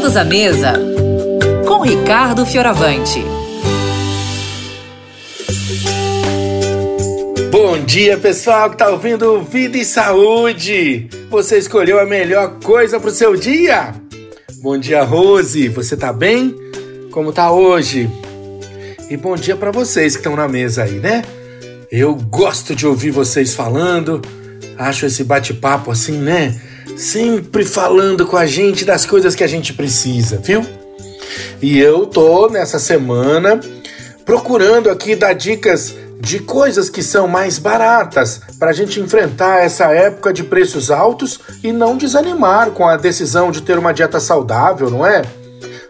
Todos à mesa com Ricardo Fioravante. Bom dia, pessoal que tá ouvindo Vida e Saúde. Você escolheu a melhor coisa pro seu dia? Bom dia, Rose. Você tá bem? Como tá hoje? E bom dia para vocês que estão na mesa aí, né? Eu gosto de ouvir vocês falando. Acho esse bate-papo assim, né? Sempre falando com a gente das coisas que a gente precisa, viu? E eu tô nessa semana procurando aqui dar dicas de coisas que são mais baratas para a gente enfrentar essa época de preços altos e não desanimar com a decisão de ter uma dieta saudável, não é?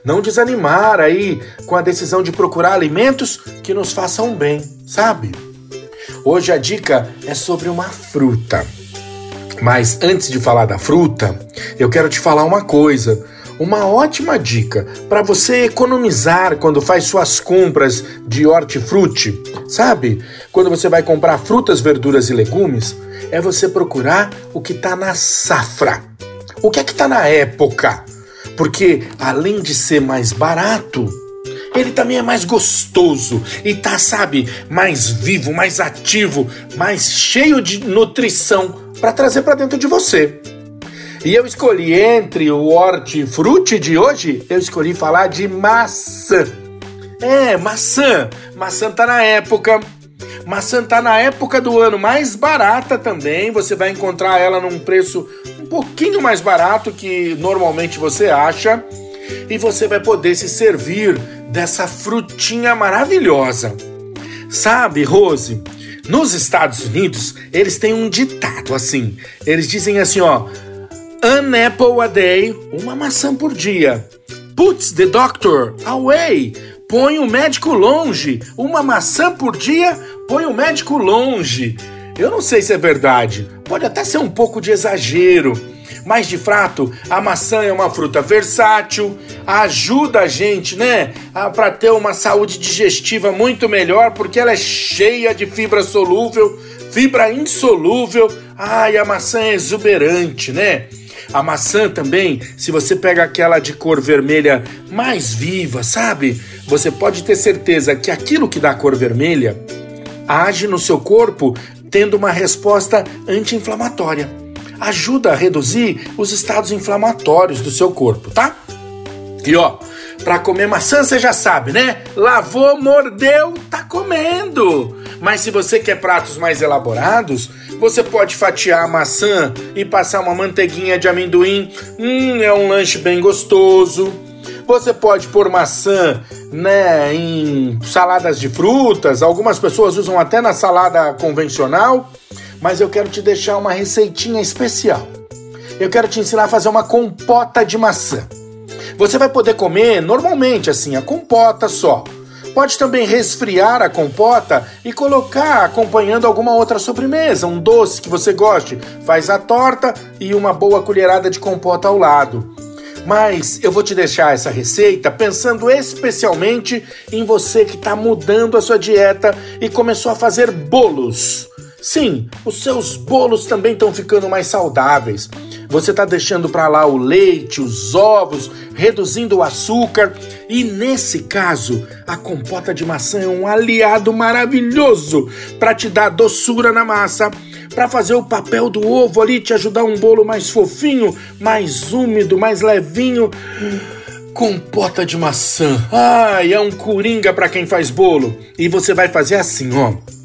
Não desanimar aí com a decisão de procurar alimentos que nos façam bem, sabe? Hoje a dica é sobre uma fruta. Mas antes de falar da fruta, eu quero te falar uma coisa. Uma ótima dica para você economizar quando faz suas compras de hortifruti, sabe? Quando você vai comprar frutas, verduras e legumes, é você procurar o que está na safra. O que é que está na época? Porque além de ser mais barato, ele também é mais gostoso e tá, sabe, mais vivo, mais ativo, mais cheio de nutrição para trazer para dentro de você. E eu escolhi entre o hortifruti de hoje, eu escolhi falar de maçã. É, maçã. Maçã tá na época. Maçã tá na época do ano mais barata também. Você vai encontrar ela num preço um pouquinho mais barato que normalmente você acha. E você vai poder se servir dessa frutinha maravilhosa. Sabe, Rose, nos Estados Unidos, eles têm um ditado assim. Eles dizem assim, ó: An apple a day, uma maçã por dia. Puts the doctor away, põe o médico longe. Uma maçã por dia, põe o médico longe. Eu não sei se é verdade, pode até ser um pouco de exagero mas de fato, a maçã é uma fruta versátil, ajuda a gente, né, para ter uma saúde digestiva muito melhor, porque ela é cheia de fibra solúvel, fibra insolúvel. Ai, a maçã é exuberante, né? A maçã também, se você pega aquela de cor vermelha mais viva, sabe? Você pode ter certeza que aquilo que dá cor vermelha age no seu corpo tendo uma resposta anti-inflamatória ajuda a reduzir os estados inflamatórios do seu corpo, tá? E ó, para comer maçã você já sabe, né? Lavou, mordeu, tá comendo. Mas se você quer pratos mais elaborados, você pode fatiar a maçã e passar uma manteiguinha de amendoim. Hum, é um lanche bem gostoso. Você pode pôr maçã, né, em saladas de frutas. Algumas pessoas usam até na salada convencional mas eu quero te deixar uma receitinha especial. Eu quero te ensinar a fazer uma compota de maçã. Você vai poder comer normalmente assim, a compota só. Pode também resfriar a compota e colocar acompanhando alguma outra sobremesa, um doce que você goste. Faz a torta e uma boa colherada de compota ao lado. Mas eu vou te deixar essa receita pensando especialmente em você que está mudando a sua dieta e começou a fazer bolos. Sim, os seus bolos também estão ficando mais saudáveis. Você está deixando para lá o leite, os ovos, reduzindo o açúcar. E nesse caso, a compota de maçã é um aliado maravilhoso para te dar doçura na massa, para fazer o papel do ovo ali, te ajudar um bolo mais fofinho, mais úmido, mais levinho. Compota de maçã. Ai, é um coringa para quem faz bolo. E você vai fazer assim, ó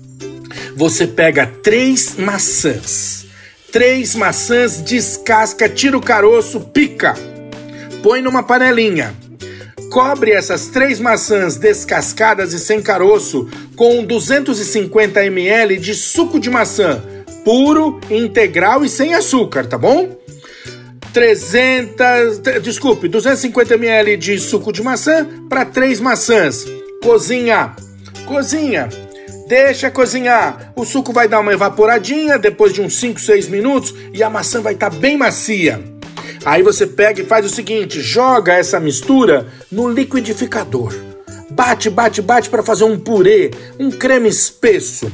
você pega três maçãs. Três maçãs, descasca, tira o caroço, pica. Põe numa panelinha. Cobre essas três maçãs descascadas e sem caroço com 250 ml de suco de maçã, puro, integral e sem açúcar, tá bom? 300, desculpe, 250 ml de suco de maçã para três maçãs. Cozinha. Cozinha Deixa cozinhar. O suco vai dar uma evaporadinha depois de uns 5, 6 minutos e a maçã vai estar tá bem macia. Aí você pega e faz o seguinte: joga essa mistura no liquidificador. Bate, bate, bate para fazer um purê, um creme espesso.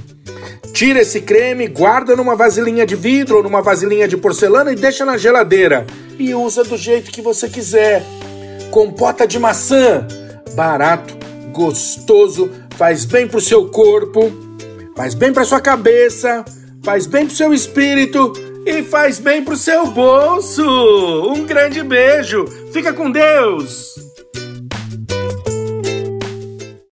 Tira esse creme, guarda numa vasilhinha de vidro ou numa vasilhinha de porcelana e deixa na geladeira. E usa do jeito que você quiser. compota de maçã, barato, gostoso, faz bem pro seu corpo, faz bem pra sua cabeça, faz bem pro seu espírito e faz bem pro seu bolso. Um grande beijo. Fica com Deus.